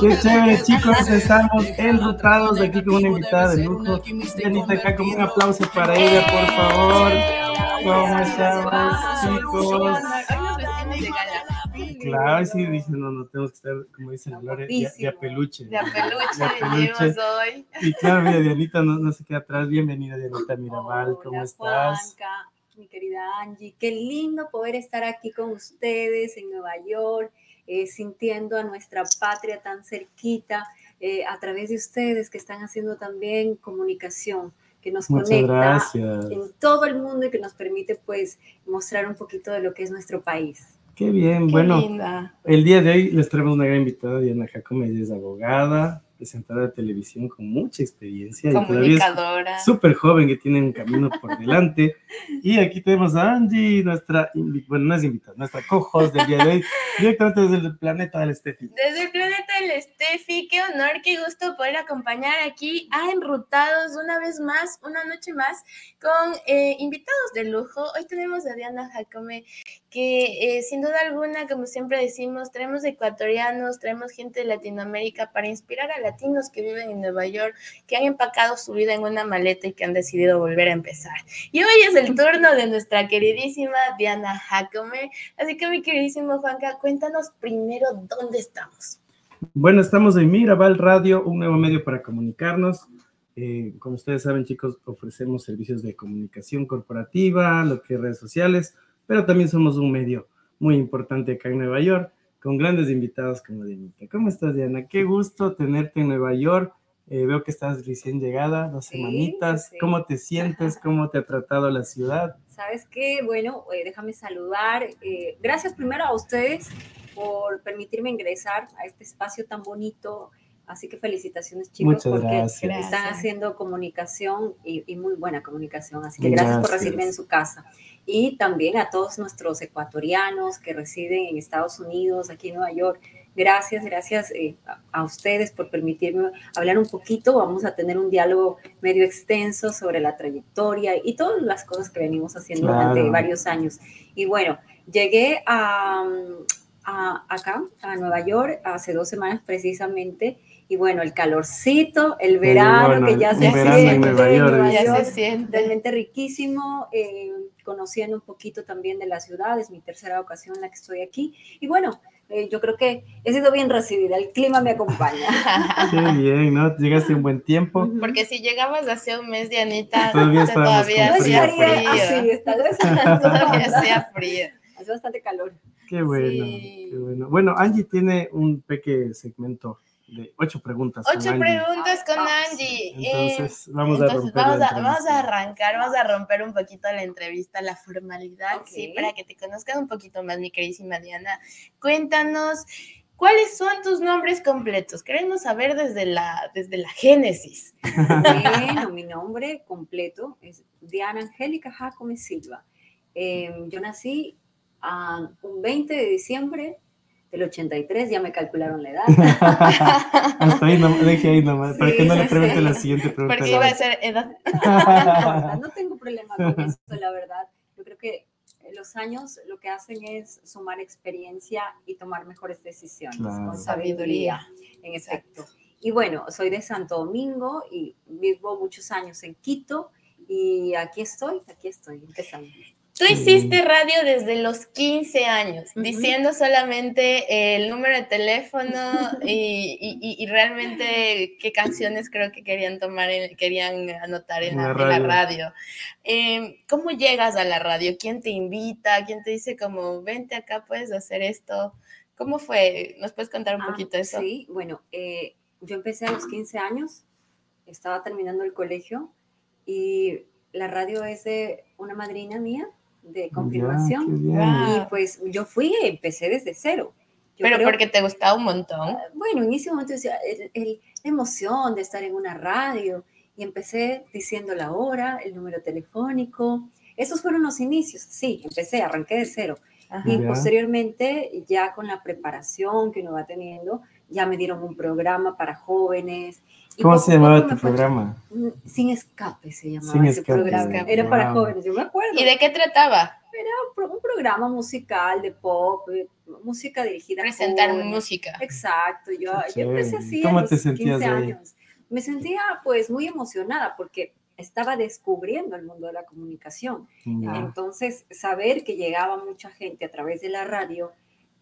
Qué chévere, chicos. Estamos enrutados aquí con una invitada de lujo. Janita, acá con un aplauso para ella, por favor. ¿Cómo estamos, chicos? Claro, sí, dicen, no, no tenemos que estar, como dice Gloria, de, de a peluche. De a peluche, De a peluche. hoy. Y claro, mira, Dianita no, no se queda atrás. Bienvenida, Dianita Mirabal, ¿cómo Hola, estás? Juanca, mi querida Angie, qué lindo poder estar aquí con ustedes en Nueva York, eh, sintiendo a nuestra patria tan cerquita, eh, a través de ustedes que están haciendo también comunicación que nos Muchas conecta gracias. en todo el mundo y que nos permite pues mostrar un poquito de lo que es nuestro país. Qué bien, Qué bueno. linda. El día de hoy les traemos una gran invitada, Diana Jacome, ella es abogada, presentadora de televisión con mucha experiencia y todavía Comunicadora. súper joven que tiene un camino por delante. Y aquí tenemos a Angie, nuestra, bueno, no es invitada, nuestra co-host del día de hoy, directamente desde el planeta del Steffi. Desde el planeta del Steffi, qué honor, qué gusto poder acompañar aquí a Enrutados una vez más, una noche más, con eh, invitados de lujo. Hoy tenemos a Diana Jacome, que eh, sin duda alguna, como siempre decimos, traemos ecuatorianos, traemos gente de Latinoamérica para inspirar a latinos que viven en Nueva York, que han empacado su vida en una maleta y que han decidido volver a empezar. Y hoy es el turno de nuestra queridísima Diana Jacome. Así que mi queridísimo Juanca, cuéntanos primero dónde estamos. Bueno, estamos en Mirabal Radio, un nuevo medio para comunicarnos. Eh, como ustedes saben, chicos, ofrecemos servicios de comunicación corporativa, lo que es redes sociales, pero también somos un medio muy importante acá en Nueva York, con grandes invitados como Dianita. ¿Cómo estás, Diana? Qué gusto tenerte en Nueva York. Eh, veo que estás recién llegada, dos Sí, semanitas. sí. ¿Cómo te sientes? ¿Cómo te ha tratado la ciudad? ¿Sabes qué? Bueno, eh, déjame saludar. eh, gracias primero a ustedes por permitirme ingresar a este espacio tan bonito. Así que felicitaciones chicos Muchas porque gracias. están Gracias. haciendo comunicación y, y muy buena comunicación. Así que gracias, por Gracias. recibirme en su casa. Y también a todos nuestros ecuatorianos que residen en Estados Unidos, aquí en Nueva York. Gracias, gracias eh, a, a ustedes por permitirme hablar un poquito. Vamos a tener un diálogo medio extenso sobre la trayectoria y todas las cosas que venimos haciendo durante Claro. varios años. Y bueno, llegué a, a- acá, a Nueva York, hace dos semanas precisamente. Y bueno, el calorcito, el verano bueno, que ya un se siente Nueva York, Nueva Ya York, se siente. realmente riquísimo, eh, conociendo un poquito también de la ciudad, es mi tercera ocasión en la que estoy aquí. Y bueno, eh, yo creo que he sido bien recibida, el clima me acompaña. Qué bien, ¿no? Llegaste en buen tiempo. Porque si llegabas hace un mes, Dianita, Todavía todavía frío, hacía estaría frío. así, está vez Todavía hacía frío. hace bastante calor. Qué bueno, Sí. qué bueno. Bueno, Angie tiene un pequeño segmento de ocho preguntas. con Ocho preguntas con Vamos. Angie. Eh, Entonces, vamos a Entonces, vamos, a, vamos a entrevista. arrancar, vamos a romper un poquito la entrevista, la formalidad, sí, para que te conozcan un poquito más, mi queridísima Diana. Cuéntanos, ¿cuáles son tus nombres completos? Queremos saber desde la, desde la génesis. Bueno, mi nombre completo es Diana Angélica Jacome Silva. Eh, yo nací ah, un 20 de diciembre del 83, ya me calcularon la edad. Hasta ahí, no, deje ahí nomás, para Sí, que no le pregunte la siguiente pregunta. Porque iba a ser edad. No tengo problema con eso, la verdad. Yo creo que los años lo que hacen es sumar experiencia y tomar mejores decisiones Claro. con sabiduría, en efecto. Y bueno, soy de Santo Domingo y vivo muchos años en Quito y aquí estoy, aquí estoy, empezando. Tú hiciste radio desde los 15 años, diciendo solamente el número de teléfono y, y- y- y realmente qué canciones creo que querían tomar, en- querían anotar en la, en radio. Eh, ¿Cómo llegas a la radio? ¿Quién te invita? ¿Quién te dice como, vente acá, puedes hacer esto? ¿Cómo fue? ¿Nos puedes contar un Ah, poquito eso? Sí, bueno, eh, yo empecé a los 15 años, estaba terminando el colegio y la radio es de una madrina mía de confirmación. Ya. Y pues yo fui, empecé desde cero. Yo Pero creo- porque te gustaba un montón. Bueno, en ese momento decía, el- el- la emoción de estar en una radio y empecé diciendo la hora, el número telefónico. Esos fueron los inicios, sí, empecé, arranqué de cero. Ajá. Y Ya. posteriormente, ya con la preparación que uno va teniendo, ya me dieron un programa para jóvenes Y ¿Cómo se a llamaba tu programa? Mm, Sin escape se llamaba Sin ese escape, programa. Era para jóvenes, yo me acuerdo. ¿Y de qué trataba? un pro- un programa musical de pop, eh, música dirigida a Presentar jóvenes. música. Exacto, yo, yo empecé así ¿Cómo a los te sentías 15 ahí? años. Me sentía pues muy emocionada porque estaba descubriendo el mundo de la comunicación. Entonces, saber que llegaba mucha gente a través de la radio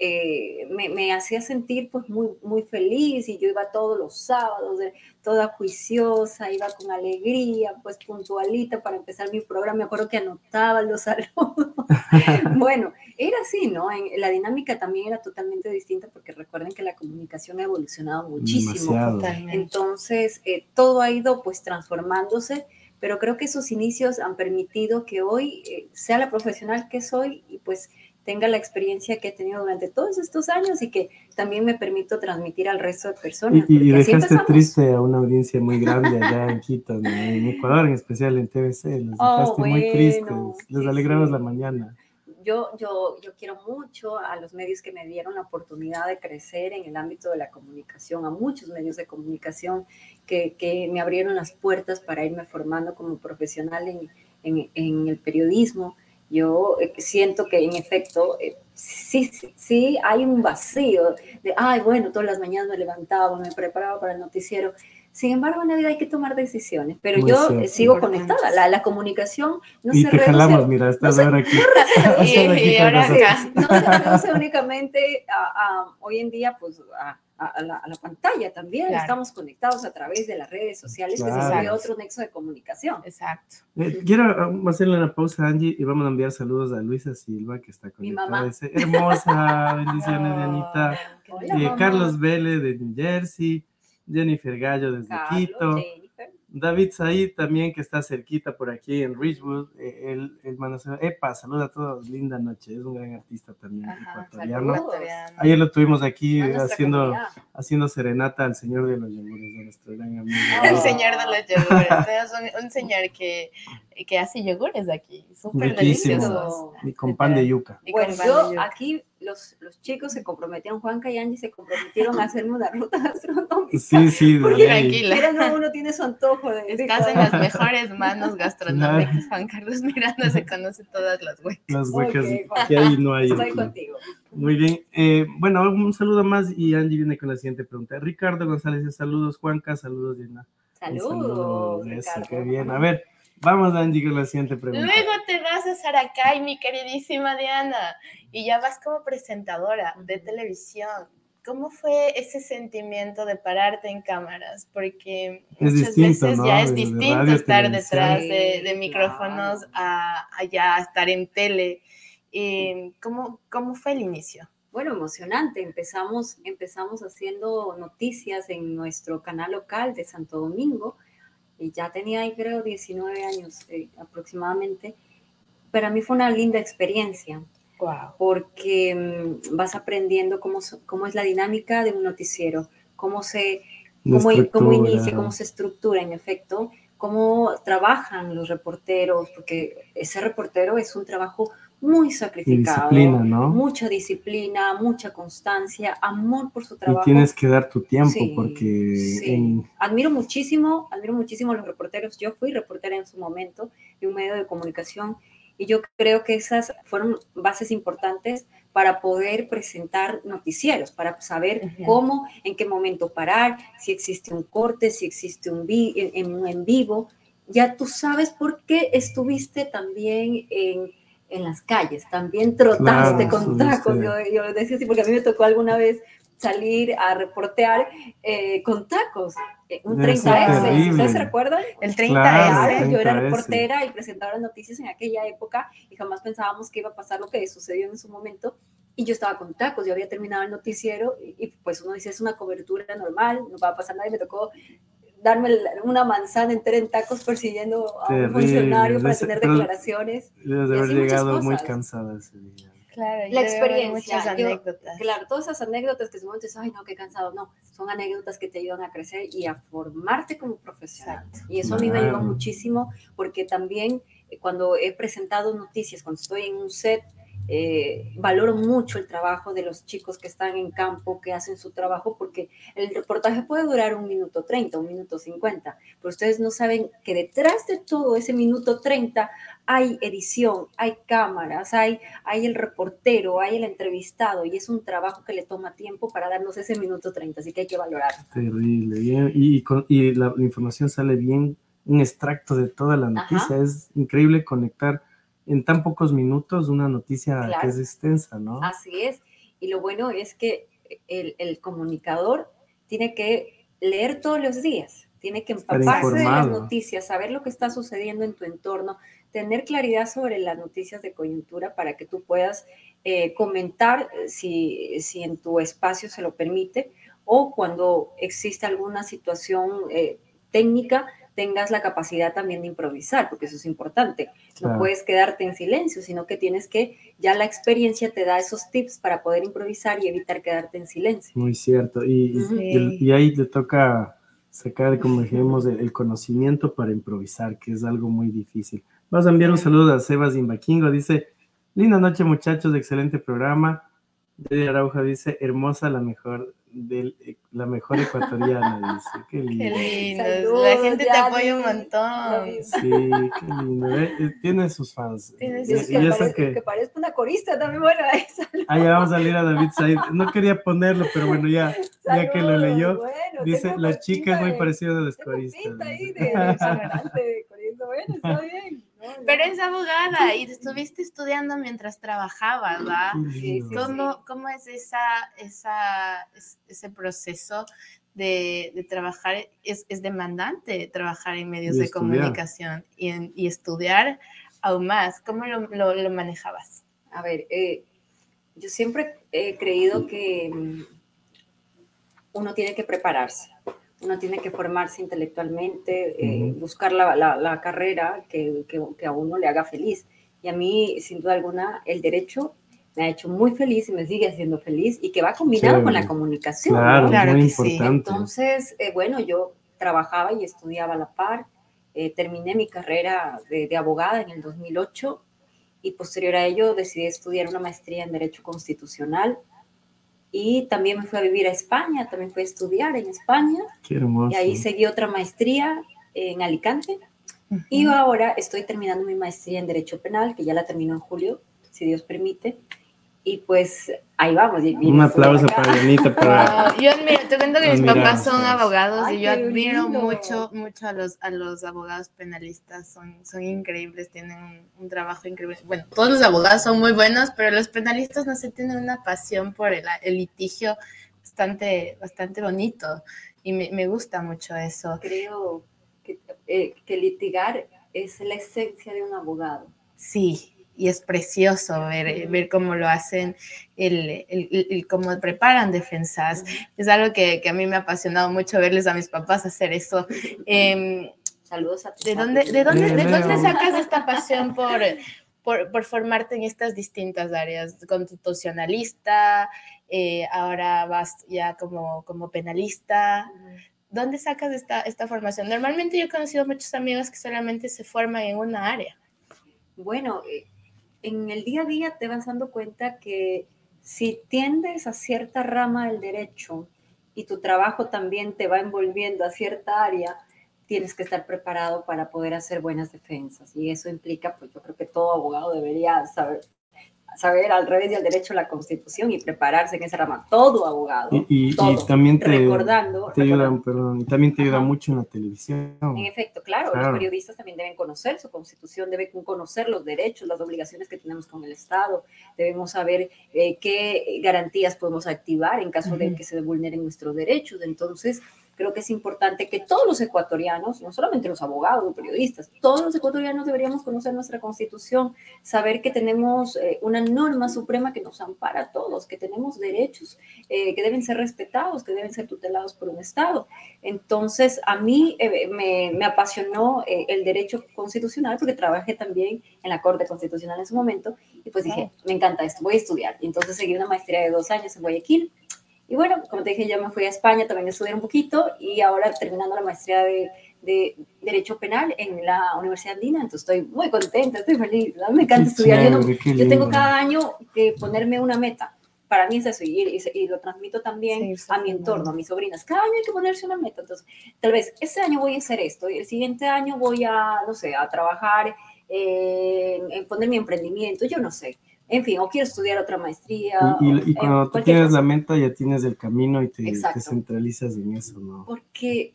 eh, me, me hacía sentir pues muy, muy feliz y yo iba todos los sábados, de- toda juiciosa, iba con alegría, pues puntualita para empezar mi programa. Me acuerdo que anotaba los saludos. bueno, era así, ¿no? En- la dinámica también era totalmente distinta porque recuerden que la comunicación ha evolucionado muchísimo. Demasiado. Entonces, eh, todo ha ido pues transformándose, pero creo que esos inicios han permitido que hoy eh, sea la profesional que soy y pues tenga la experiencia que he tenido durante todos estos años y que también me permito transmitir al resto de personas. Y, y dejaste triste a una audiencia muy grande allá en Quito, ¿no? en Ecuador, en especial en TVC. Les Oh, dejaste muy bueno, tristes. Les sí, alegrabas sí. la mañana. Yo, yo, yo quiero mucho a los medios que me dieron la oportunidad de crecer en el ámbito de la comunicación, a muchos medios de comunicación que, que me abrieron las puertas para irme formando como profesional en, en, en el periodismo. Yo eh, siento que en efecto eh, sí, sí, sí hay un vacío de, ay, bueno, todas las mañanas me levantaba, me preparaba para el noticiero. Sin embargo, en la vida hay que tomar decisiones, pero Muy yo cierto. eh, sigo conectada. La, la comunicación no y se te reduce jalamos, mira, estás ahora aquí. Y, y ahora acá. no se reduce únicamente a, a- hoy en día pues a, a- la, a la pantalla también Claro. estamos conectados a través de las redes sociales que Claro. se volvió otro nexo de comunicación Exacto. Eh, quiero um, hacerle una pausa Angie y vamos a enviar saludos a Luisa Silva, que está Mi conectada. mamá. Dice, Hermosa, bendiciones, Dianita. Qué Hola. Eh. Carlos Vélez de New Jersey, Jennifer Gallo desde Carlos, Quito. David Said también que está cerquita por aquí en Ridgewood, eh, él, él manda sal- Epa, saluda a todos, linda noche, es un gran artista también Ajá, ecuatoriano. saludos. Ayer lo tuvimos aquí haciendo, comunidad. haciendo serenata al señor de los yogures, de nuestro gran amigo. El señor de los yogures. Un señor que, que hace yogures aquí. Súper deliciosos. Y con pan de yuca. Y Bueno, pan yo de yuca. aquí los, los chicos se comprometieron, Juanca y Angie se comprometieron a hacerme una ruta gastronómica. Sí, sí, de Porque. Tranquila. No, uno tiene su antojo de de Estás en las mejores manos gastronómicas. Juan Carlos Miranda se conoce todas las huecas. Las huecas que hay no hay. Estoy aquí. contigo. Muy bien. Eh, bueno, un saludo más y Angie viene con la siguiente pregunta. Ricardo González, dice, saludos Juanca, saludos Diana. Un Saludos, Eso, qué bien. A ver, vamos Angie con la siguiente pregunta. Luego te vas a Saracay, mi queridísima Diana, y ya vas como presentadora de televisión. ¿Cómo fue ese sentimiento de pararte en cámaras? Porque Es muchas distinto, veces ¿no? ya es De- distinto radio, estar televisión. detrás de, de micrófonos claro. a, a ya estar en tele. Eh, ¿cómo, ¿Cómo fue el inicio? Bueno, emocionante. Empezamos, empezamos haciendo noticias en nuestro canal local de Santo Domingo. Y ya tenía ahí, creo, 19 años eh, aproximadamente. Para mí fue una linda experiencia Wow. porque mm, vas aprendiendo cómo, cómo es la dinámica de un noticiero, cómo se cómo, cómo inicia, cómo se estructura en efecto, cómo trabajan los reporteros, porque ese reportero es un trabajo muy Y sacrificado. disciplina, ¿no? Mucha disciplina, mucha constancia, amor por su Y trabajo. tienes que dar tu tiempo Sí, porque sí. en- Admiro muchísimo, admiro muchísimo a los reporteros. Yo fui reportera en su momento de un medio de comunicación y yo creo que esas fueron bases importantes para poder presentar noticieros, para saber Ujú. cómo, en qué momento parar, si existe un corte, si existe un vi- en, en un en vivo. Ya tú sabes por qué estuviste también en, en las calles, también trotaste Claro, con tacos. Yo, yo decía así, porque a mí me tocó alguna vez salir a reportear eh, con tacos, eh, un Debe ser 30S. terrible. ¿Ustedes se recuerdan? El 30 Claro, yo era 30S. reportera y presentadora de noticias en aquella época y jamás pensábamos que iba a pasar lo que sucedió en su momento. Y yo estaba con tacos, yo había terminado el noticiero y, y, pues uno dice, es una cobertura normal, no va a pasar nada y me tocó darme una manzana entera en tacos persiguiendo a un Terrible, funcionario para tener pero- declaraciones. debes de haber llegado muy cansada ese día. Claro, La experiencia, Muchas yo- anécdotas. Claro, todas esas anécdotas que momento dices, ay no, qué cansado, no, son anécdotas que te ayudan a crecer y a formarte como profesional. Y eso a mí me ayudó muchísimo porque también eh, cuando he presentado noticias, cuando estoy en un set, eh, valoro mucho el trabajo de los chicos que están en campo, que hacen su trabajo, porque el reportaje puede durar un minuto 30, un minuto 50, pero ustedes no saben que detrás de todo ese minuto 30 hay edición, hay cámaras, hay, hay el reportero, hay el entrevistado, y es un trabajo que le toma tiempo para darnos ese minuto 30, así que hay que valorarlo. Terrible, bien. Y, con- y la, la información sale bien, un extracto de toda la noticia. Es increíble conectar en tan pocos minutos una noticia que es extensa, ¿no? Así es. Y lo bueno es que el, el comunicador tiene que leer todos los días, tiene que empaparse de las noticias, saber lo que está sucediendo en tu entorno, tener claridad sobre las noticias de coyuntura para que tú puedas eh, comentar eh, si, si en tu espacio se lo permite o cuando existe alguna situación eh, técnica tengas la capacidad también de improvisar, porque eso es importante. No Claro. puedes quedarte en silencio, sino que tienes que, ya la experiencia te da esos tips para poder improvisar y evitar quedarte en silencio. Muy cierto. Y, y- ahí te toca sacar, como dijimos, el, el conocimiento para improvisar, que es algo muy difícil. Vamos a enviar un saludo a Sebas Imbaquingo. Dice, linda noche muchachos, excelente programa. De Arauja dice, hermosa la mejor, del, la mejor ecuatoriana, dice. Qué Qué lindo. lindo. Saludos, La gente te apoya un montón. Sí, qué lindo. eh, eh, Tiene sus fans. Tiene Y- sus que, parezco, que- que parezco una corista también, bueno, esa. Ah, ya vamos a leer a David Said. No quería ponerlo, pero bueno, ya, ya que lo leyó. bueno, Dice, la chica es muy parecida a las coristas. pinta ahí de, de de corista, bueno, está bien. Pero es abogada y estuviste estudiando mientras trabajabas, ¿va? ¿Cómo, cómo es esa, esa, es- ese proceso de, de trabajar? Es, es demandante trabajar en medios de comunicación y, en- y estudiar aún más. ¿Cómo lo, lo- lo manejabas? A ver, eh, yo siempre he creído que mm, uno tiene que prepararse, uno tiene que formarse intelectualmente, eh, buscar la, la- la carrera que, que- que a uno le haga feliz. Y a mí, sin duda alguna, el derecho me ha hecho muy feliz y me sigue haciendo feliz y que va combinado con la comunicación. Claro, ¿no? Claro muy que sí. Entonces, eh, bueno, yo trabajaba y estudiaba a la par. eh, terminé mi carrera de, de abogada en el 2008 y posterior a ello decidí estudiar una maestría en Derecho Constitucional y también me fui a vivir a España, también fui a estudiar en España Qué hermoso. y ahí seguí otra maestría en Alicante y ahora estoy terminando mi maestría en Derecho Penal, que ya la termino en julio, si Dios permite. Y pues ahí vamos. y- y Un aplauso para Yanita. Para... Wow, Yo admiro, te cuento que mis Admiramos papás son abogados Ay, y yo admiro lindo. mucho, mucho a los, a los abogados penalistas, son, son increíbles, tienen un, un trabajo increíble. Bueno, todos los abogados son muy buenos, pero los penalistas no sé, tienen una pasión por el, el litigio bastante, bastante bonito y me, me gusta mucho eso. Creo que, eh, que litigar es la esencia de un abogado. Sí, y es precioso ver, eh, ver cómo lo hacen, el, el- el- el cómo preparan defensas. Es algo que, que a mí me ha apasionado mucho verles a mis papás hacer eso. Em, Saludos a ¿de, dónde, de, dónde, ¿De dónde sacas esta pasión por, por, por formarte en estas distintas áreas? Constitucionalista, eh, ahora vas ya como, como penalista. ¿Dónde sacas esta, esta formación? Normalmente yo he conocido muchos amigos que solamente se forman en una área. Bueno, eh, en el día a día te vas dando cuenta que si tiendes a cierta rama del derecho y tu trabajo también te va envolviendo a cierta área, tienes que estar preparado para poder hacer buenas defensas. Y eso implica, pues yo creo que todo abogado debería saber, saber al revés y al derecho la constitución y prepararse en esa rama. Todo abogado. Y, y- y todo. también te, recordando, te ayuda, perdón, y también te ayuda Ajá. mucho en la televisión. En efecto, claro, Claro. los periodistas también deben conocer su constitución, deben conocer los derechos, las obligaciones que tenemos con el Estado, debemos saber eh, qué garantías podemos activar en caso de que se vulneren nuestros derechos. Entonces, creo que es importante que todos los ecuatorianos, no solamente los abogados o periodistas, todos los ecuatorianos deberíamos conocer nuestra constitución, saber que tenemos eh, una norma suprema que nos ampara a todos, que tenemos derechos eh, que deben ser respetados, que deben ser tutelados por un Estado. Entonces, a mí eh, me, me apasionó eh, el derecho constitucional porque trabajé también en la Corte Constitucional en su momento y pues dije, me encanta esto, voy a estudiar. Y entonces seguí una maestría de dos años en Guayaquil. Y bueno, como te dije, ya me fui a España también a estudiar un poquito y ahora terminando la maestría de, de Derecho Penal en la Universidad Andina, entonces estoy muy contenta, estoy feliz, ¿no? me encanta Qué estudiar. Yo, no- tengo cada año que ponerme una meta. Para mí es eso, y, y- y lo transmito también Sí, a mi entorno, a mis sobrinas. Cada año hay que ponerse una meta. Entonces, tal vez este año voy a hacer esto, y el siguiente año voy a, no sé, a trabajar eh, en, en poner mi emprendimiento, yo no sé. En fin, o quiero estudiar otra maestría. Y, y- o, y eh, cuando tú tienes cosa. la meta, ya tienes el camino y te, centralizas en eso, ¿no? Porque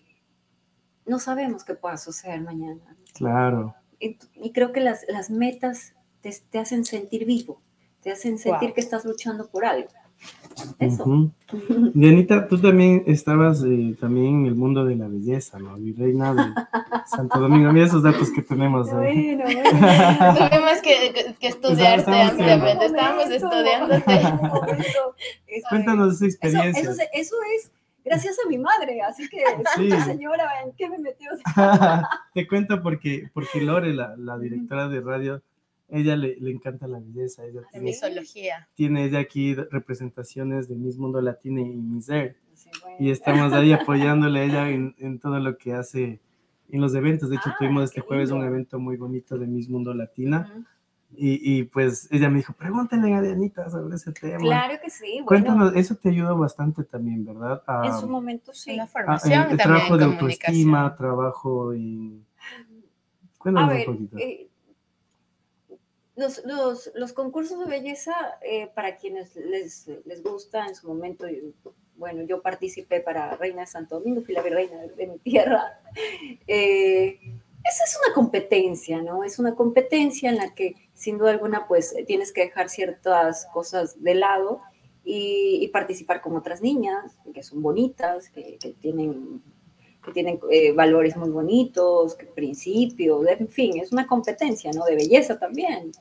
no sabemos qué pueda suceder mañana. Claro. Y, y creo que las, las metas te, te hacen sentir vivo, te hacen sentir Wow. que estás luchando por algo. Eso. Ujú. Dianita, tú también estabas eh, también en el mundo de la belleza, ¿no? Virreina de Santo Domingo. Mira esos datos que tenemos ahí. Bueno, bueno. Tuvimos que, que- estudiarte ampliamente, Un estábamos estudiándote. Cuéntanos esa experiencia. eso, es gracias a mi madre, así que, Sí. señora, ¿en qué me metió? Te cuento porque, porque Lore, la, la directora de radio, ella le, le encanta la belleza. Ella De tiene, misología. tiene ella aquí representaciones de Miss Mundo Latino y Miss Air. Sí, bueno. Y estamos ahí apoyándole a ella en, en todo lo que hace en los eventos. De hecho, Ah, tuvimos este jueves un lindo. evento muy bonito de Miss Mundo Latina. Ujú. Y, y pues ella me dijo, pregúntenle a Dianita sobre ese tema. Claro que sí, bueno, Cuéntanos, eso te ayudó bastante también, ¿verdad? A- en su momento sí. Una a- formación el, también trabajo en de autoestima, trabajo en... A Cuéntanos ver, un poquito. eh, los, los, los concursos de belleza, eh, para quienes les, les gusta en su momento, bueno, yo participé para Reina de Santo Domingo, fui la virreina de, mi tierra. Eh, esa es una competencia, ¿no? Es una competencia en la que, sin duda alguna, pues tienes que dejar ciertas cosas de lado y, y participar con otras niñas que son bonitas, que, que tienen que tienen eh, valores muy bonitos, que principios, en fin, es una competencia, ¿no? De belleza también.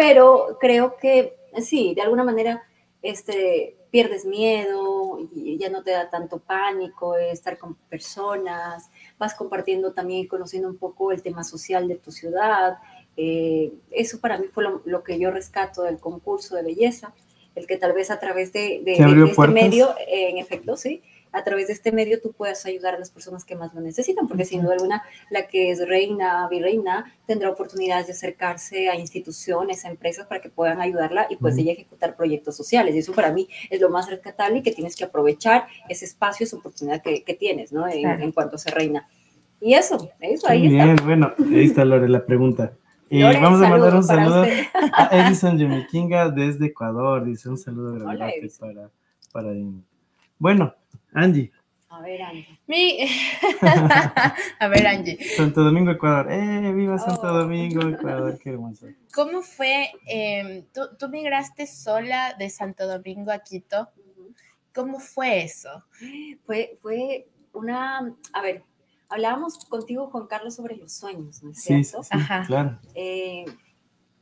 Pero creo que sí, de alguna manera este, pierdes miedo y ya no te da tanto pánico estar con personas, vas compartiendo también y conociendo un poco el tema social de tu ciudad. Eh, eso para mí fue lo, lo, que yo rescato del concurso de belleza, el que tal vez a través de, de, este medio, eh, en efecto, sí, a través de este medio tú puedas ayudar a las personas que más lo necesitan, porque sin duda alguna la que es reina, virreina, tendrá oportunidades de acercarse a instituciones, a empresas para que puedan ayudarla y pues ella ejecutar proyectos sociales. Y eso para mí es lo más rescatable y que tienes que aprovechar ese espacio, esa oportunidad que, que tienes, ¿no? En, en cuanto a ser reina. Y eso, eso, ahí Muy está. bien, bueno, ahí está Lore la pregunta. Y Lore, vamos a mandar un saludo usted. a Edison Yumikinga desde Ecuador. Dice un saludo Hola, para, para. Bueno, Angie, A ver, Andy. Mi... a ver, Angie, Santo Domingo, Ecuador. ¡Eh, viva Santo Oh. Domingo, Ecuador! ¡Qué hermoso! ¿cómo fue? em, ¿tú, tú migraste sola de Santo Domingo a Quito. ¿Cómo fue eso? Fue, fue una, a ver, hablábamos contigo, Juan Carlos, sobre los sueños, ¿no es Sí, cierto? sí, Ajá. claro. Eh,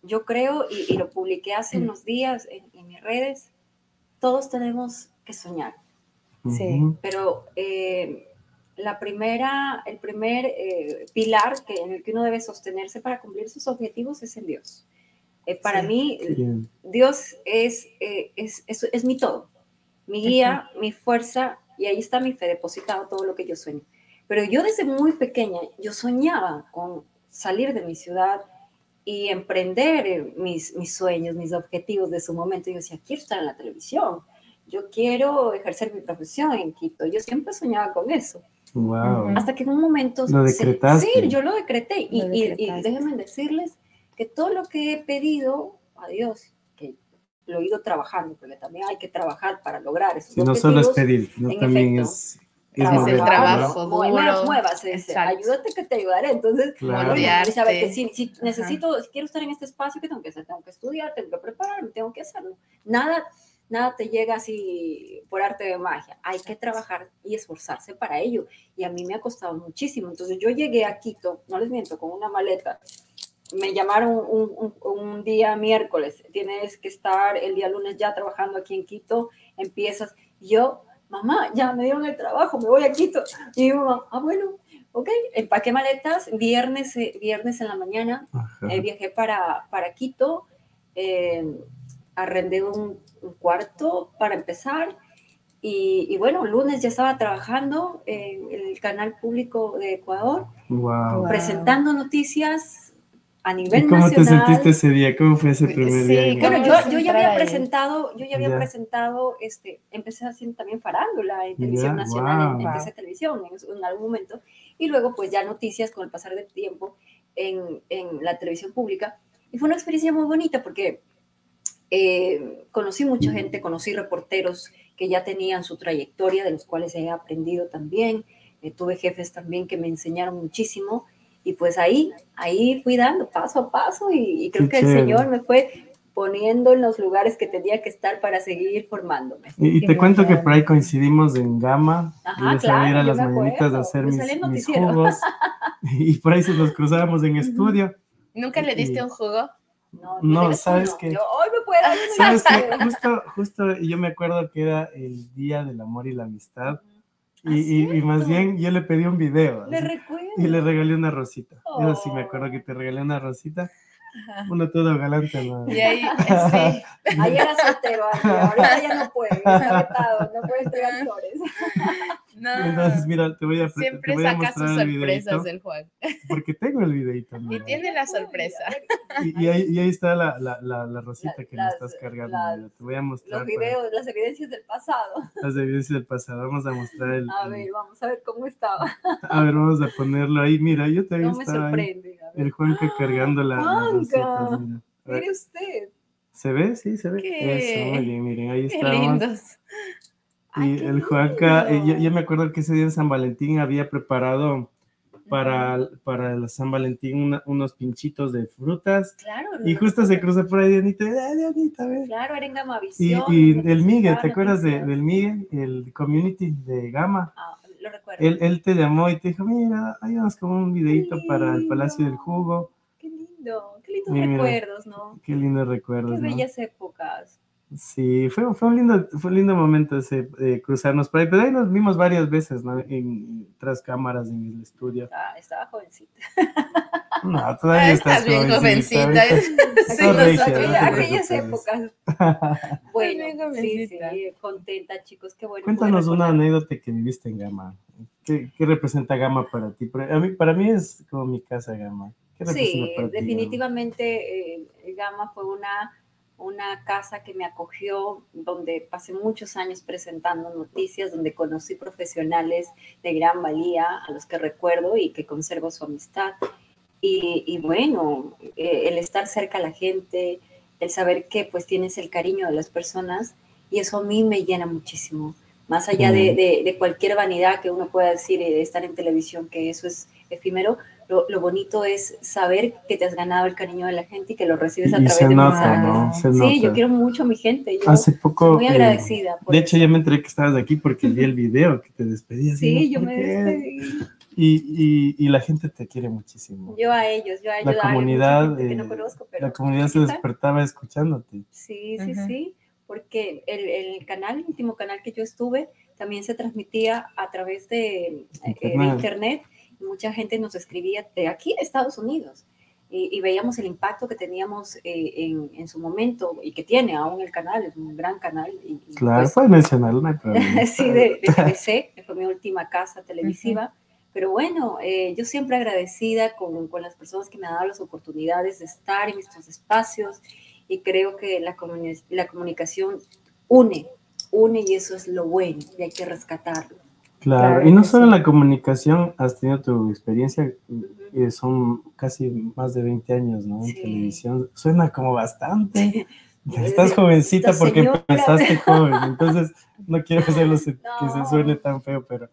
yo creo, y, y lo publiqué hace Mm. unos días en, en mis redes, todos tenemos que soñar, Sí. Ujú. pero eh, la primera, el primer eh, pilar que, en el que uno debe sostenerse para cumplir sus objetivos es en Dios. Eh, para Sí. mí, Bien. Dios es, eh, es, es, es mi todo, mi guía, mi fuerza, y ahí está mi fe depositado, todo lo que yo sueño. Pero yo desde muy pequeña, yo soñaba con salir de mi ciudad y emprender eh, mis, mis sueños, mis objetivos de su momento. Yo decía, quiero estar en la televisión, yo quiero ejercer mi profesión en Quito. Yo siempre soñaba con eso. Wow. Hasta que en un momento... Lo se- decretaste. Sí, yo lo decreté. Y, Lo y- y decretaste. déjenme decirles que todo lo que he pedido a Dios, que lo he ido trabajando, porque también hay que trabajar para lograr esos Si no solo es pedir, no también efecto, es, es mover, el trabajo. Duro. dice, Exacto. ayúdate que te ayudaré. Entonces, Claro. Moldearte. que si, si necesito, si quiero estar en este espacio, ¿qué tengo que hacer? Tengo que estudiar, tengo que prepararme, tengo que hacerlo. Nada, nada te llega así por arte de magia. Hay que trabajar y esforzarse para ello. Y a mí me ha costado muchísimo. Entonces, yo llegué a Quito, no les miento, con una maleta. Me llamaron un, un- un día miércoles, tienes que estar el día lunes ya trabajando aquí en Quito, empiezas. Yo, mamá, ya me dieron el trabajo, me voy a Quito. Y mi mamá, ah, bueno, ok, empaqué maletas, viernes, eh, viernes en la mañana, eh, viajé para, para Quito, eh, arrendé un, un cuarto para empezar Y, y bueno, lunes ya estaba trabajando en el canal público de Ecuador, Wow. Wow. presentando noticias a ¿Y nivel cómo te nacional. sentiste ese día? ¿Cómo fue ese primer Sí, día? en ¿cómo Bueno, yo, yo ya había presentado, yo ya había Ya. presentado, este, empecé haciendo también farándula en televisión Ya, nacional, en, en wow. TC Televisión en, en algún momento, y luego pues ya noticias con el pasar del tiempo en, en la televisión pública. Y fue una experiencia muy bonita porque eh, conocí mucha gente, conocí reporteros que ya tenían su trayectoria, de los cuales he aprendido también. Eh, tuve jefes también que me enseñaron muchísimo. Y pues ahí, ahí fui dando paso a paso y, y creo Qué que el chévere. Señor me fue poniendo en los lugares que tenía que estar para seguir formándome. Y, y te cuento que por ahí coincidimos en Gama. Ajá, yo a claro, yo las me mañanitas a hacer mis, mis jugos. Y por ahí se nos cruzábamos en estudio. ¿Nunca le diste Y- un jugo? No, No, ¿sabes uno. Yo hoy me puedo. Sabes que justo, justo yo me acuerdo que era el Día del Amor y la Amistad. Y, Ah, y- y más bien yo le pedí un video. Le así, recuerdo. y le regalé una rosita. Eso sí me Oh. acuerdo que te regalé una rosita. Uno todo galante, ¿no? Y ahí, sí. Ayer era soltero, ahorita ya no puede, no puede entregar flores. No. Entonces, mira, te voy a, pre- Siempre te voy a saca sus mostrar el sorpresas el Juan. porque tengo el videito. Y tiene la sorpresa. Y, y ahí, y ahí está la, la, la, la rosita La- que las- me estás cargando. mira, te voy a mostrar Los para- videos, las evidencias del pasado. las evidencias del pasado. Vamos a mostrar el. A el- ver, vamos a ver cómo estaba. a ver, vamos a ponerlo ahí. Mira, yo también No me estaba ahí. sorprende. a ver. El Juanca cargando la, Juanca, rosita, Mire usted. ¿Se ve? Sí, se ve. Qué- Eso, bien, miren, ahí Qué estamos. lindos. Y el Juanca, eh, lindo. yo, yo me acuerdo que ese día en San Valentín había preparado para, para el San Valentín una- unos pinchitos de frutas. Claro. Y no, justo se no, cruza por ahí Dianita, ¡ay, Dianita, ve! Claro, era en Y, y el Miguel, ¿te acuerdas de- del Miguel, el community de Gama? Ah, lo recuerdo. Él, él te llamó y te dijo, mira, hay unos como un videito para el Palacio del. Jugo. Qué lindo, qué lindos Mira, recuerdos, ¿no? Qué lindos recuerdos, Qué ¿no? bellas épocas. Sí, fue, fue, un lindo, fue un lindo momento ese, eh, cruzarnos por ahí, pero ahí nos vimos varias veces, ¿no? En, tras cámaras en el estudio. Ah, estaba jovencita. No, todavía Ah, estás, estás bien jovencita. jovencita. Sí, nosotros. no aquellas épocas. Bueno, sí, jovencita. sí, contenta, chicos, qué bueno. Cuéntanos una anécdota que viviste en Gama. ¿Qué, qué representa Gama para ti? Para, a mí, para mí es como mi casa Gama. ¿Qué representa Sí, para ti, Gama? definitivamente eh, Gama fue una, una casa que me acogió, donde pasé muchos años presentando noticias, donde conocí profesionales de gran valía, a los que recuerdo y que conservo su amistad. Y, y bueno, eh, el estar cerca a la gente, el saber que pues tienes el cariño de las personas, y eso a mí me llena muchísimo. Más allá de, de- de cualquier vanidad que uno pueda decir eh, de estar en televisión, que eso es efímero, lo, lo bonito es saber que te has ganado el cariño de la gente y que lo recibes a Y través se de nota. ¿no? Se Sí, nota. yo quiero mucho a mi gente. Yo Hace poco. muy eh, agradecida. de hecho, eso. ya me enteré que estabas aquí porque vi el video que te despedías. Sí, yo ¿por me qué? despedí. Y, y, y la gente te quiere muchísimo. Yo a ellos, yo a ellos. La comunidad, gente que no eh, conozco, pero La comunidad se despertaba escuchándote. Sí, sí, sí, porque el, el canal, el último canal que yo estuve, también se transmitía a través de eh, de Internet. Mucha gente nos escribía de aquí de Estados Unidos y, y veíamos el impacto que teníamos eh, en, en su momento y que tiene aún el canal, es un gran canal. Y, y Claro, pues, puedes mencionarlo, no sí, de, de TVC, fue mi última casa televisiva. Pero bueno, eh, yo siempre agradecida con, con las personas que me han dado las oportunidades de estar en estos espacios y creo que la, comuni- la comunicación une, une y eso es lo bueno y hay que rescatarlo. Claro, Claro y no solo en sí. la comunicación has tenido tu experiencia, eh, son casi más de 20 años, ¿no? En Sí. televisión. Suena como bastante. Estás jovencita porque señora. empezaste joven, entonces no quiero hacerlo se- que se No. suene tan feo, pero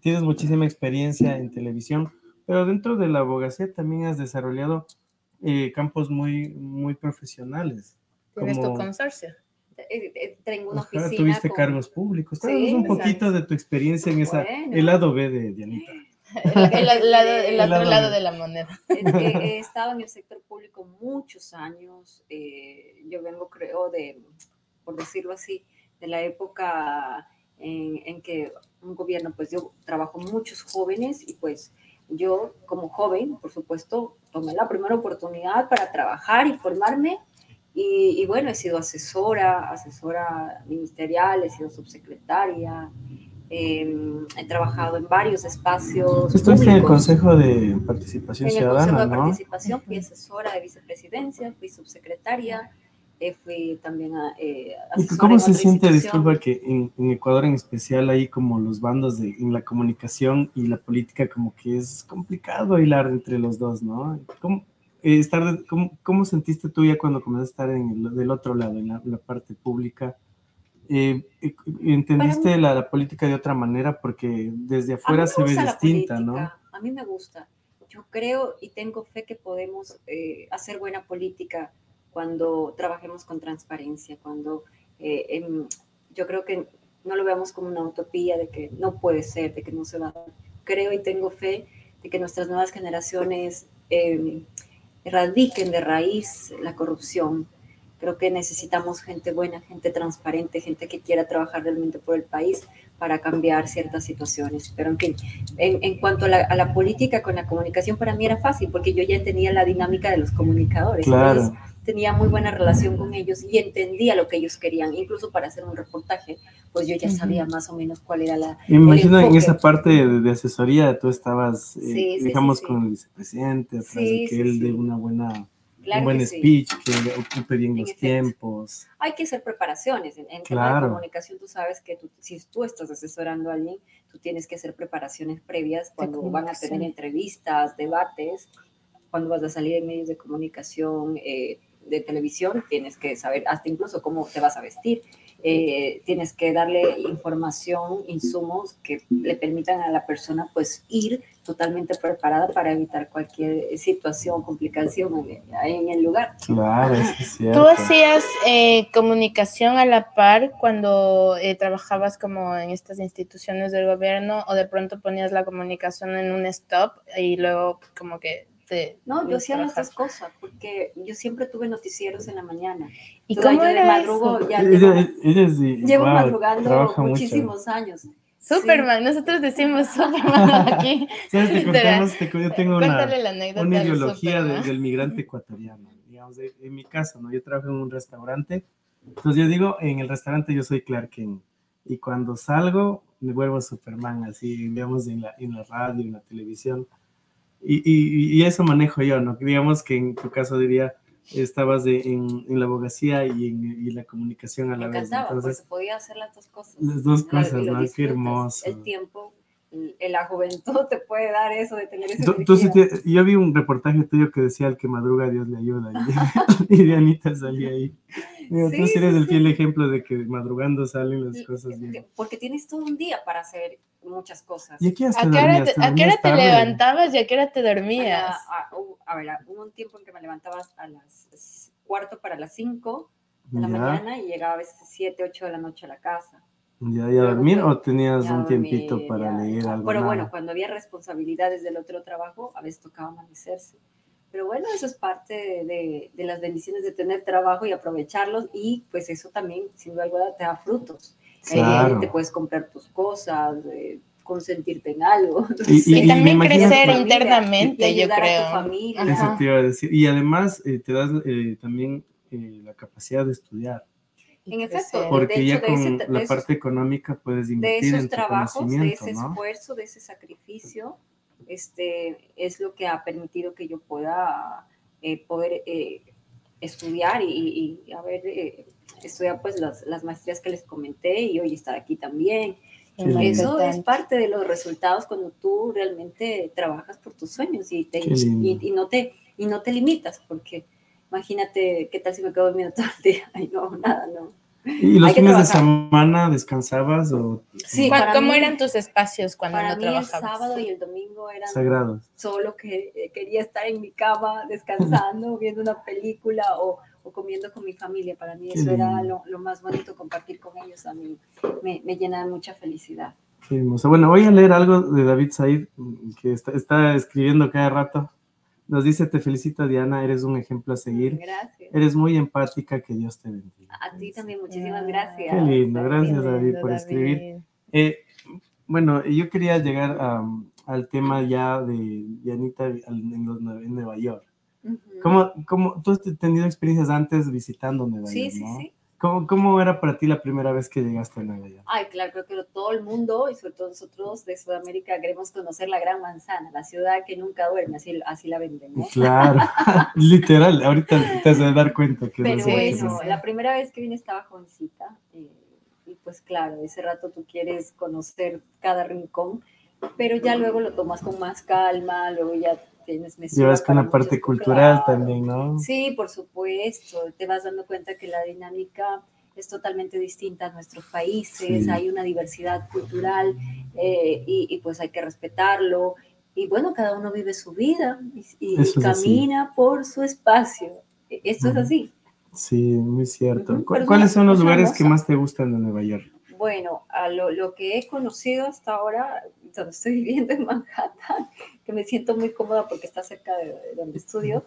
tienes muchísima experiencia en televisión, pero dentro de la abogacía también has desarrollado eh, campos muy, muy profesionales. Tienes tu como- consorcio. Eh, eh, Tengo una oficina. tuviste con- cargos públicos. Sí, Cuéntanos un exacto. poquito de tu experiencia en esa, Bueno. el lado B de Dianita. El, el- el lado- el El otro lado lado de- la moneda. He, estado en el sector público muchos años. eh, yo vengo, creo, de, por decirlo así, de la época en, en que un gobierno, pues yo trabajo con muchos jóvenes y pues yo como joven, por supuesto, tomé la primera oportunidad para trabajar y formarme Y, y bueno, he sido asesora, asesora ministerial, he sido subsecretaria, eh, he trabajado en varios espacios. Estuviste en el. Consejo de Participación En el Ciudadana, Consejo de ¿no? Participación fui asesora de vicepresidencia, fui subsecretaria, eh, fui también a, eh, ¿Y asesora cómo en se siente, disculpa, que en, en Ecuador en especial hay como los bandos de, en la comunicación y la política como que es complicado hilar entre los dos, ¿no? ¿Cómo, estar de- cómo, cómo sentiste tú ya cuando comenzaste a estar en el, del otro lado, en la, la parte pública? Eh, eh, ¿Entendiste la, la política de otra manera? Porque desde mí afuera se ve distinta, ¿no? A mí me gusta. Yo creo y tengo fe que podemos eh, hacer buena política cuando trabajemos con transparencia, cuando eh, em, yo creo que no lo veamos como una utopía de que no puede ser, de que no se va a dar. Creo y tengo fe de que nuestras nuevas generaciones eh, erradiquen de raíz la corrupción. Creo que necesitamos gente buena, gente transparente, gente que quiera trabajar realmente por el país para cambiar ciertas situaciones. Pero en fin, en, en cuanto a la, a la, política con la comunicación, para mí era fácil porque yo ya entendía la dinámica de los comunicadores. Claro. Entonces, tenía muy buena relación con ellos y entendía lo que ellos querían, incluso para hacer un reportaje, pues yo ya sabía más o menos cuál era la... Me imagino en esa parte de, de, asesoría tú estabas, eh, Sí, sí, digamos, sí, con el vicepresidente, atrás de que él dé una buena, Claro un buen que speech, que ocupe bien En los efecto. tiempos. Hay que hacer preparaciones. En, en tema Claro. de comunicación, tú sabes que tú- si tú estás asesorando a alguien, tú tienes que hacer preparaciones previas cuando van a tener entrevistas, debates, cuando vas a salir en medios de comunicación, eh, de televisión, tienes que saber hasta incluso cómo te vas a vestir. Eh, tienes que darle información, insumos que le permitan a la persona pues ir totalmente preparada para evitar cualquier situación, complicación en, en el lugar. Claro, es cierto. ¿Tú hacías eh, comunicación a la par cuando eh, trabajabas como en estas instituciones del gobierno o de pronto ponías la comunicación en un stop y luego como que te... No, yo hacía las dos cosas, porque yo siempre tuve noticieros en la mañana. ¿Y Entonces, cómo yo de era madrugo eso? ya llevo, ella de- llevo wow, madrugando trabaja mucho. muchísimos años. Superman, nosotros decimos Superman aquí. ¿Sabes? Te contamos, te- yo tengo una, la una del ideología de- Superman. del migrante ecuatoriano. Digamos, de- en mi caso, ¿no? Yo trabajo en un restaurante. Entonces yo digo, en el restaurante yo soy Clark Kent. Y cuando salgo, me vuelvo Superman, así, digamos, en la, en la radio, en la televisión. Y, y, y eso manejo yo, ¿no? Digamos que en tu caso diría, estabas de- en, en la abogacía y en, y la comunicación a Me la vez. encantaba, Entonces, porque podía hacer las dos cosas. Las dos cosas, lo ¿no? Qué hermoso. El tiempo, el- la juventud te puede dar eso de tener esa Tú, tú sí energía. te- yo vi un reportaje tuyo que decía el que madruga Dios le ayuda y, y Dianita salía ahí. Digo, tú Sí, sí eres sí, el sí. fiel ejemplo de que madrugando salen las cosas bien. Porque tienes todo un día para hacer muchas cosas. ¿Y ¿A qué hora dormías? te, a qué hora te levantabas y a qué hora te A, dormías? a- uh, a ver, hubo un tiempo en que me levantaba a las cuarto para las cinco de la Ya, mañana y llegaba a veces 7, 8 de la noche a la casa. ya, ya dormir o tenías Ya un dormir, tiempito para ya- leer algo. Pero bueno, nada? cuando había responsabilidades del otro trabajo, a veces tocaba amanecerse. Pero bueno, eso es parte de, de- de las bendiciones de tener trabajo y aprovecharlos y pues eso también, sin duda alguna, te da frutos. Eh, Claro. te puedes comprar tus cosas, eh, consentirte en algo. Y- Y, y- y me también crecer internamente, yo ayudar a tu creo. familia. Eso te iba a decir. Y además eh, te das eh, también eh, la capacidad de estudiar, En efecto, porque de ya hecho, de ese con la de esos- parte económica puedes de invertir en esos tu trabajos, de ese ¿no? esfuerzo, de ese sacrificio, este, es lo que ha permitido que yo pueda eh, poder eh, estudiar y, y- y haber eh, estudiar pues las, las maestrías que les comenté y hoy estar aquí también. Eso es parte de los resultados cuando tú realmente trabajas por tus sueños y, te, y, y no te, y no te limitas, porque imagínate qué tal si me quedo dormido todo el día. Ay, no, nada, no. ¿Y los fines de semana descansabas o Sí, ¿Cuál- para ¿Cómo mí- eran tus espacios cuando Para no mí el trabajabas? sábado y el domingo eran sagrados? solo que eh, quería estar en mi cama descansando, viendo una película o, o comiendo con mi familia. Para mí Qué eso era lo, lo más bonito, compartir con ellos. A mí me, me llena de mucha felicidad. Qué hermoso. Bueno, voy a leer algo de David Said, que está, está escribiendo cada rato. Nos dice, te felicito Diana, eres un ejemplo a seguir. Gracias. Eres muy empática, que Dios te bendiga. A ti también, muchísimas gracias. Qué lindo, gracias David por escribir. Eh, bueno, yo quería llegar a- al tema ya de Dianita en, los- en Nueva York. ¿Cómo, cómo, tú has tenido experiencias antes visitando Nueva Sí, York, sí, ¿no? sí. ¿Cómo, ¿Cómo era para ti la primera vez que llegaste a Nueva York? Ay, claro, creo que todo el mundo y sobre todo nosotros de Sudamérica queremos conocer la Gran Manzana, la ciudad que nunca duerme, así, así la venden, ¿no? Claro, literal, ahorita te has de dar cuenta que Pero bueno, la primera vez que vine estaba jovencita eh, y pues claro, ese rato tú quieres conocer cada rincón, pero ya luego lo tomas con más calma, luego ya tienes mesura Llevas con la parte cultural también, ¿no? Sí, por supuesto, te vas dando cuenta que la dinámica es totalmente distinta a nuestros países, Sí. hay una diversidad cultural eh, y, y, pues hay que respetarlo. Y bueno, cada uno vive su vida y, así. camina por su espacio. E- Esto es así. Sí, muy cierto. Ujú, ¿Cu- pero es ¿Cuáles son los es lugares que más te gustan de Nueva York? Bueno, a lo, lo que he conocido hasta ahora, donde estoy viviendo en Manhattan, que me siento muy cómoda porque está cerca de, de donde estudio,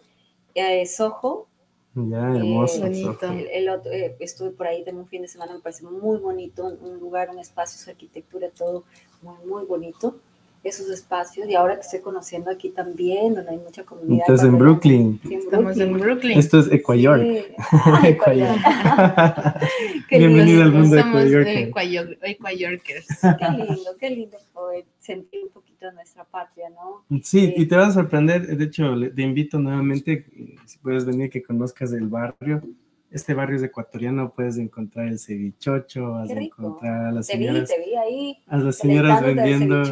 eh, Soho, Ya, hermoso. bonito. El, el otro, eh, estuve por ahí también un fin de semana, me parece muy bonito, un, un lugar, un espacio, su arquitectura, todo muy, muy bonito. Esos espacios, y ahora que estoy conociendo aquí también, donde hay mucha comunidad. Estás en. Brooklyn. Sí, en Estamos en Brooklyn. Esto es Ecuador. Sí. Ah, Ecuador. Bienvenido al mundo ecuayor- ecuayorkers. Qué lindo, qué lindo poder sentir un poquito de nuestra patria, ¿no? Sí, y te vas a sorprender. De hecho, le- te invito nuevamente, si puedes venir, que conozcas el barrio. Este barrio es ecuatoriano, puedes encontrar el cevichocho, vas a encontrar a las Te vi, señoras, te vi ahí. a las señoras vendiendo,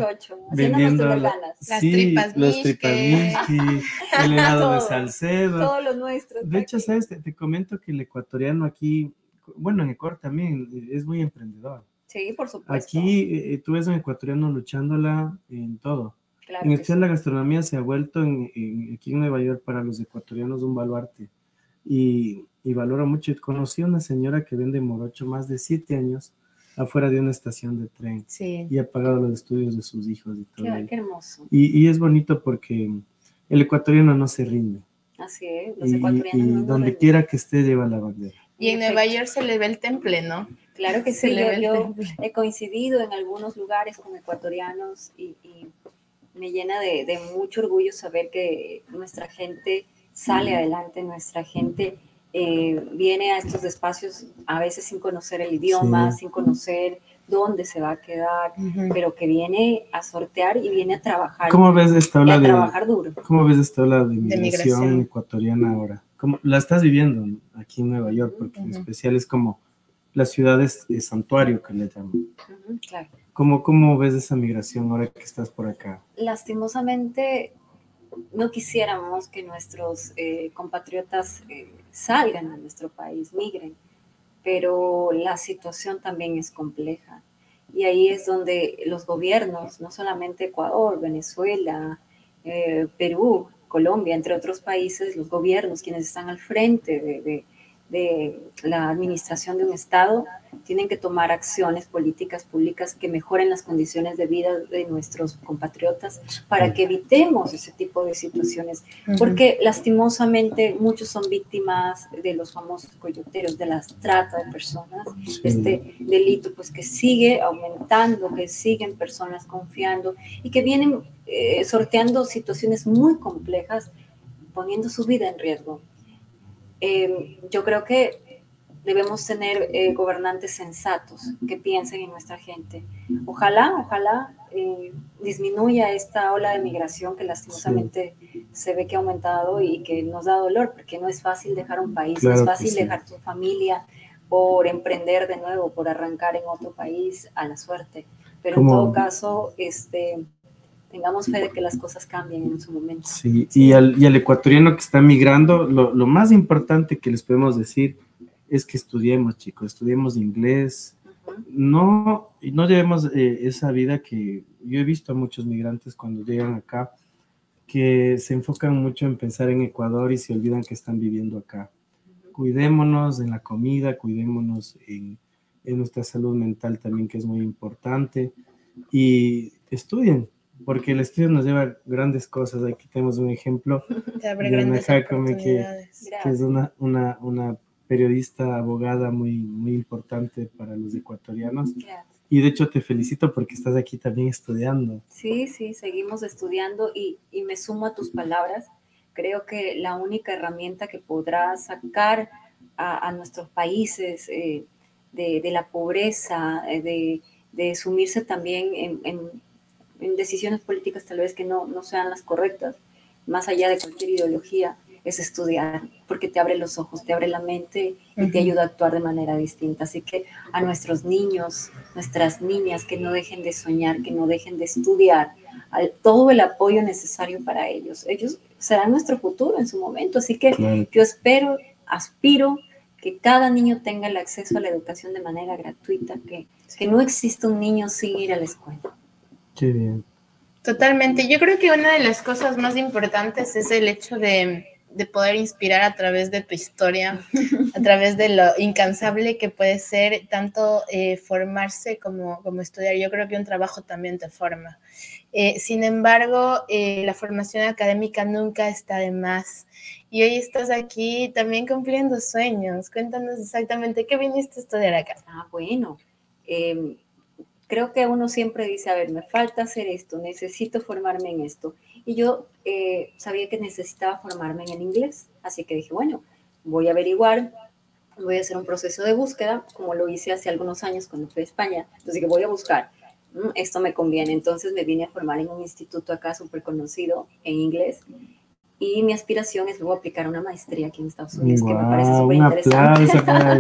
vendiendo la- ganas. Las sí, tripas las tripas. Mishke, el helado de. Salcedo. Todo lo nuestro. De hecho, aquí. sabes, te, te comento que el ecuatoriano aquí, bueno, en Ecuador también eh, es muy emprendedor. Sí, por supuesto. Aquí eh, tú ves a un ecuatoriano luchándola en todo. Claro En especial sí. la gastronomía se ha vuelto en, en- aquí en Nueva York para los ecuatorianos un baluarte. Y, y valoro mucho. Conocí a una señora que vende morocho más de siete años afuera de una estación de tren Sí. y ha pagado los estudios de sus hijos y todo. Qué, qué hermoso. Y, y es bonito porque el ecuatoriano no se rinde. Así es, los Y, ecuatorianos. y no donde quiera que esté lleva la bandera. Y en Nueva York se le ve el temple, ¿no? Claro que Se sí, le yo, ve el yo temple. he coincidido en algunos lugares con ecuatorianos y, y me llena de, de mucho orgullo saber que nuestra gente sale adelante, nuestra gente eh, viene a estos espacios a veces sin conocer el idioma, Sí. sin conocer dónde se va a quedar, Ujú. pero que viene a sortear y viene a trabajar, ¿Cómo ves esta ola de, trabajar duro. cómo ves esta ola de migración, migración. ecuatoriana ahora? ¿Cómo, la estás viviendo aquí en Nueva York? Porque en Ujú. especial es como las ciudades de santuario que le llaman. Ujú, claro. ¿Cómo, ¿Cómo ves esa migración ahora que estás por acá? lastimosamente no quisiéramos que nuestros eh, compatriotas eh, salgan de nuestro país, migren, pero la situación también es compleja. Y ahí es donde los gobiernos, no solamente Ecuador, Venezuela, eh, Perú, Colombia, entre otros países, los gobiernos, quienes están al frente de, de- de la administración de un Estado, tienen que tomar acciones políticas públicas que mejoren las condiciones de vida de nuestros compatriotas para que evitemos ese tipo de situaciones. Porque lastimosamente muchos son víctimas de los famosos coyoteros, de las trata de personas, este delito pues que sigue aumentando, que siguen personas confiando y que vienen eh, sorteando situaciones muy complejas, poniendo su vida en riesgo. Eh, yo creo que debemos tener eh, gobernantes sensatos que piensen en nuestra gente. Ojalá, ojalá eh, disminuya esta ola de migración que lastimosamente se ve que ha aumentado y que nos da dolor, porque no es fácil dejar un país, Claro no es fácil sí. dejar tu familia por emprender de nuevo, por arrancar en otro país a la suerte. Pero en Como- todo caso, este, tengamos fe de que las cosas cambien en su momento. Sí, y al, y al ecuatoriano que está migrando, lo, lo más importante que les podemos decir es que estudiemos, chicos, estudiemos inglés, no, no llevemos eh, esa vida que yo he visto a muchos migrantes cuando llegan acá, que se enfocan mucho en pensar en Ecuador y se olvidan que están viviendo acá. Cuidémonos en la comida, cuidémonos en, en nuestra salud mental también, que es muy importante, y estudien, porque el estudio nos lleva a grandes cosas. Aquí tenemos un ejemplo de Ana Jacome, que- que es una, una, una periodista, abogada muy, muy importante para los ecuatorianos. Gracias. Y de hecho te felicito porque estás aquí también estudiando. Sí, sí, seguimos estudiando y, y me sumo a tus palabras. Creo que la única herramienta que podrá sacar a, nuestros países eh, de, la pobreza, eh, de, sumirse también en, decisiones políticas tal vez que no, no sean las correctas, más allá de cualquier ideología, es estudiar, porque te abre los ojos, te abre la mente y te ayuda a actuar de manera distinta. Así que a nuestros niños, nuestras niñas, que no dejen de soñar, que no dejen de estudiar, todo el apoyo necesario para ellos. Ellos serán nuestro futuro en su momento. Así que yo espero, aspiro que cada niño tenga el acceso a la educación de manera gratuita, que, que no exista un niño sin ir a la escuela. Qué bien. Totalmente. Yo creo que una de las cosas más importantes es el hecho de, de poder inspirar a través de tu historia, a través de lo incansable que puede ser tanto eh, formarse como, como estudiar. Yo creo que un trabajo también te forma. Eh, sin embargo, eh, la formación académica nunca está de más. Y hoy estás aquí también cumpliendo sueños. Cuéntanos exactamente qué viniste a estudiar acá. Ah, bueno. Em, creo que uno siempre dice, a ver, me falta hacer esto, necesito formarme en esto. Y yo eh, sabía que necesitaba formarme en el inglés, así que dije, bueno, voy a averiguar, voy a hacer un proceso de búsqueda, como lo hice hace algunos años cuando fui a España. Entonces dije, voy a buscar, mm, esto me conviene. Entonces me vine a formar en un instituto acá súper conocido en inglés. Y mi aspiración es luego aplicar una maestría aquí en Estados Unidos, que me parece súper interesante. para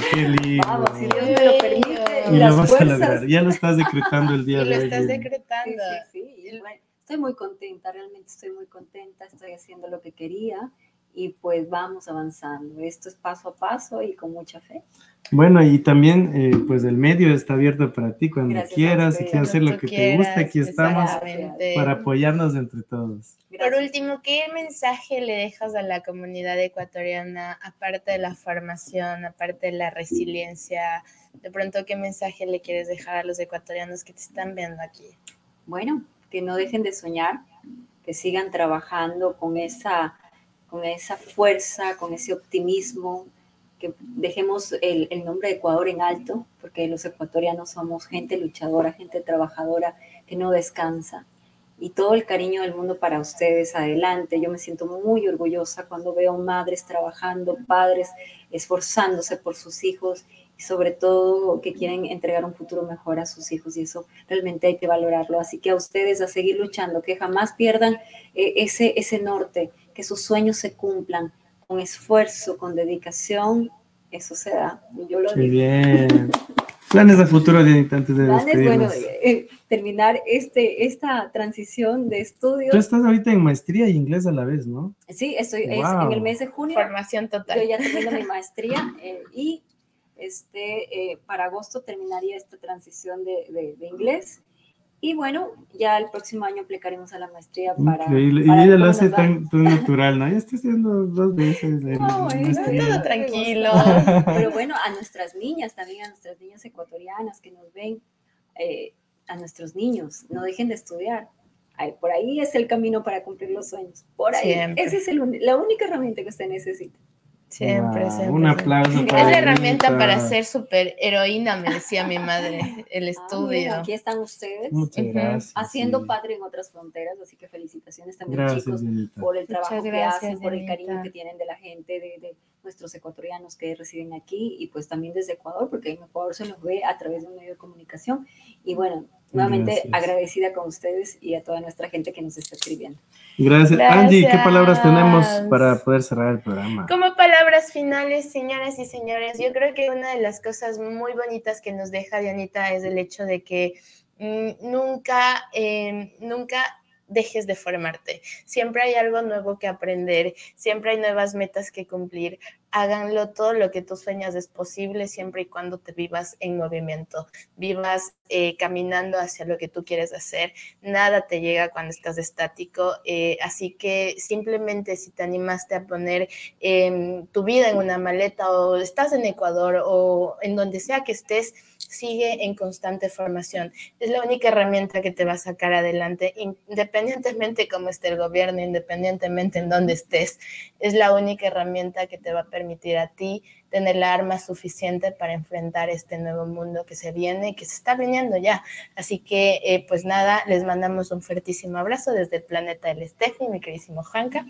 qué lindo. Vamos, si Dios me lo permite. Y lo vas a lograr. Ya lo estás decretando el día de hoy. Lo estás decretando. Sí, sí, sí estoy muy contenta, realmente estoy muy contenta, estoy haciendo lo que quería y pues vamos avanzando. Esto es paso a paso y con mucha fe. Bueno, y también eh, pues el medio está abierto para ti cuando quieras, si quieres hacer lo que te guste, aquí estamos para apoyarnos entre todos. Por último, ¿qué mensaje le dejas a la comunidad ecuatoriana, aparte de la formación, aparte de la resiliencia? De pronto, ¿qué mensaje le quieres dejar a los ecuatorianos que te están viendo aquí? Bueno, que no dejen de soñar, que sigan trabajando con esa, con esa fuerza, con ese optimismo, que dejemos el, el, nombre de Ecuador en alto, porque los ecuatorianos somos gente luchadora, gente trabajadora que no descansa. Y todo el cariño del mundo para ustedes adelante. Yo me siento muy orgullosa cuando veo madres trabajando, padres esforzándose por sus hijos y sobre todo que quieren entregar un futuro mejor a sus hijos y eso realmente hay que valorarlo. Así que a ustedes a seguir luchando, que jamás pierdan eh, ese, ese norte, que sus sueños se cumplan con esfuerzo, con dedicación, eso se da. Yo lo Muy bien. Planes de futuro, de antes de Planes, bueno, eh, terminar este, esta transición de estudios. Tú estás ahorita en maestría y inglés a la vez, ¿no? Sí, estoy en el mes de junio. Formación total. Yo ya termino mi maestría eh, y este, eh, para agosto terminaría esta transición de, de, inglés. Y bueno, ya el próximo año aplicaremos a la maestría para. Increíble. y ella lo hace tan, natural, ¿no? Ya estoy haciendo dos veces. No, todo tranquilo. Pero bueno, a nuestras niñas, también a nuestras niñas ecuatorianas que nos ven, eh, a nuestros niños, no dejen de estudiar. por ahí es el camino para cumplir los sueños. Por ahí. Esa es la única herramienta que usted necesita. Siempre, siempre. Un aplauso. Es la herramienta para ser súper heroína, me decía mi madre, el ah, estudio. aquí están ustedes haciendo padre en otras fronteras, así que felicitaciones también chicos por el trabajo que hacen, por el cariño que tienen de la gente, de, de, nuestros ecuatorianos que residen aquí y pues también desde Ecuador, porque en Ecuador se los ve a través de un medio de comunicación. Y bueno, nuevamente agradecida con ustedes y a toda nuestra gente que nos está escribiendo. Gracias. Angie, ¿qué palabras tenemos para poder cerrar el programa? Como palabras finales, señoras y señores, yo creo que una de las cosas muy bonitas que nos deja Dianita es el hecho de que mm, nunca, eh, nunca dejes de formarte. Siempre hay algo nuevo que aprender, siempre hay nuevas metas que cumplir. Háganlo, todo lo que tú sueñas es posible siempre y cuando te vivas en movimiento, vivas eh, caminando hacia lo que tú quieres hacer. Nada te llega cuando estás estático, eh, así que simplemente si te animaste a poner em, tu vida en una maleta o estás en Ecuador o en donde sea que estés, sigue en constante formación. Es la única herramienta que te va a sacar adelante, independientemente cómo esté el gobierno, independientemente en dónde estés. Es la única herramienta que te va a permitir a ti tener la arma suficiente para enfrentar este nuevo mundo que se viene y que se está viniendo ya. Así que, eh, pues nada, les mandamos un fuertísimo abrazo desde el planeta del Steffi, mi queridísimo Juanca.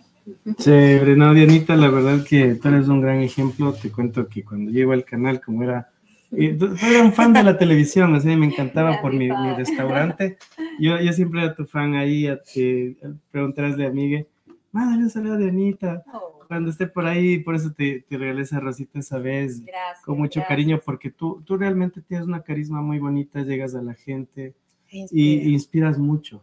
Chévere, no, Dianita, la verdad que tú eres un gran ejemplo. Te cuento que cuando llego al canal, como era y tú, tú eras un fan de la televisión, así me encantaba Era por mi mi, restaurante. Yo, yo siempre era tu fan ahí, a- te preguntarás de amiga, mándale un saludo a Dianita. Oh, Cuando esté por ahí, por eso te, te regalé esa rosita esa vez, gracias. con mucho gracias. cariño, porque tú, tú realmente tienes una carisma muy bonita, llegas a la gente y, Inspira. y inspiras mucho.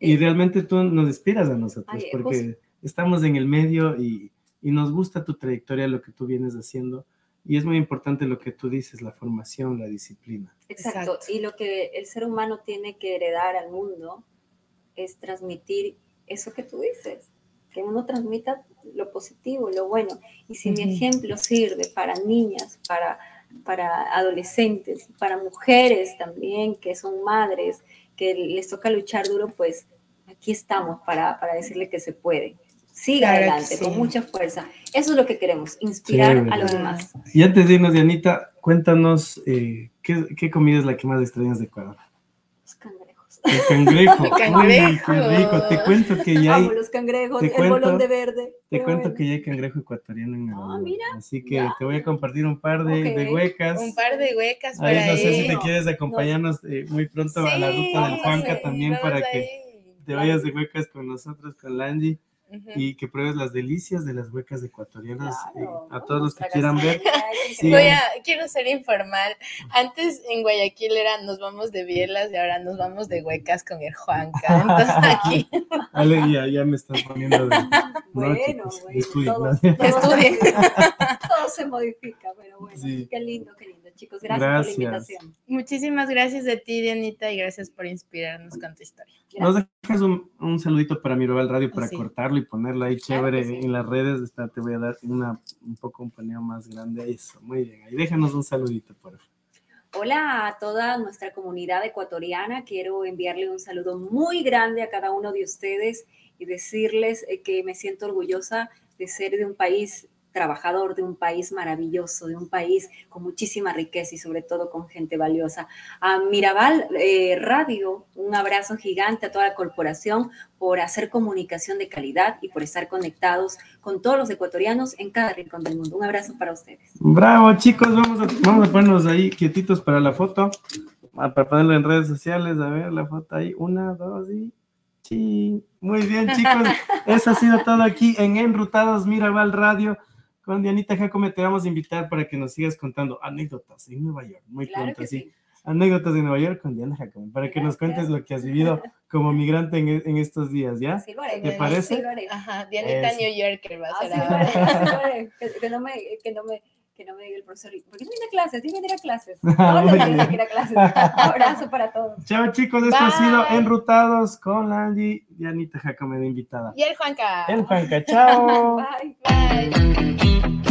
Y realmente tú nos inspiras a nosotros, Ay, porque estamos en el medio y, y nos gusta tu trayectoria, lo que tú vienes haciendo. Y es muy importante lo que tú dices, la formación, la disciplina. Exacto. Exacto. Y lo que el ser humano tiene que heredar al mundo es transmitir eso que tú dices, que uno transmita lo positivo, lo bueno. Y si mi ejemplo sirve para niñas, para, para adolescentes, para mujeres también que son madres, que les toca luchar duro, pues aquí estamos para, para decirle que se puede. Siga Claro adelante, sí. con mucha fuerza. Eso es lo que queremos, inspirar Chévere. a los demás. Y antes de irnos, Dianita, cuéntanos eh, ¿qué, qué comida es la que más extrañas de Ecuador. Los cangrejos. El cangrejo. El Uy, cangrejo. qué rico. Te cuento que ya hay, Amo los cangrejos, el cuento- bolón de verde. te cuento bueno. que ya hay cangrejo ecuatoriano en Nueva Ah, mira, Así que ya. te voy a compartir un par de, huecas. Un par de huecas Ahí ahí. no sé si te No, quieres acompañarnos eh, muy pronto a la ruta del Juanca también para que te vayas de huecas con nosotros, con Landy, Y que pruebes las delicias de las huecas ecuatorianas. eh, a todos los que quieran ver. Sí. Voy a, quiero ser informal. Antes en Guayaquil era nos vamos de bielas y ahora nos vamos de huecas con el Juanca. Entonces aquí Ale, ya, ya me estás poniendo de Bueno, pues, bueno, Estudien. se- todo se modifica, pero bueno, Sí. qué lindo, qué lindo, chicos. Gracias, Gracias. por la invitación. muchísimas gracias de ti, Dianita, y gracias por inspirarnos con tu historia. Nos Gracias. dejas un, un saludito para Mirabal Radio para Sí. cortarlo y ponerlo ahí Claro chévere sí. en las redes. Espera, te voy a dar una, un poco un paneo más grande. Eso, muy bien. Ahí déjanos un saludito, por favor. Hola a toda nuestra comunidad ecuatoriana. Quiero enviarle un saludo muy grande a cada uno de ustedes y decirles eh, que me siento orgullosa de ser de un país trabajador, de un país maravilloso, de un país con muchísima riqueza y sobre todo con gente valiosa. A Mirabal eh, Radio, un abrazo gigante a toda la corporación por hacer comunicación de calidad y por estar conectados con todos los ecuatorianos en cada rincón del mundo. Un abrazo para ustedes. Bravo, chicos. Vamos a, vamos a ponernos ahí quietitos para la foto. Ah, Para ponerlo en redes sociales. A ver la foto ahí. Una, dos y. Sí. Muy bien, chicos. Eso ha sido todo aquí en Enrutados Mirabal Radio. Con Dianita Jacome te vamos a invitar para que nos sigas contando anécdotas en Nueva York. Muy Claro pronto, sí. sí. Anécdotas de Nueva York con Diana Jacome, para que nos cuentes lo que has vivido como migrante en, en estos días, ¿ya? Lo haré. ¿Te parece? Sí. Ajá, Dianita. New Yorker va a Ah, ser sí, ahora. sí. Que, que no me, que no me, que no me diga el profesor. ¿Por qué no viene a clases? Sí, viene a clases. Hay que ir a clases. Abrazo para todos. Chao, chicos. Esto ha sido. Enrutados con Landy, Dianita Jacome de invitada. Y el Juanca. El Juanca, chao. Bye. Bye.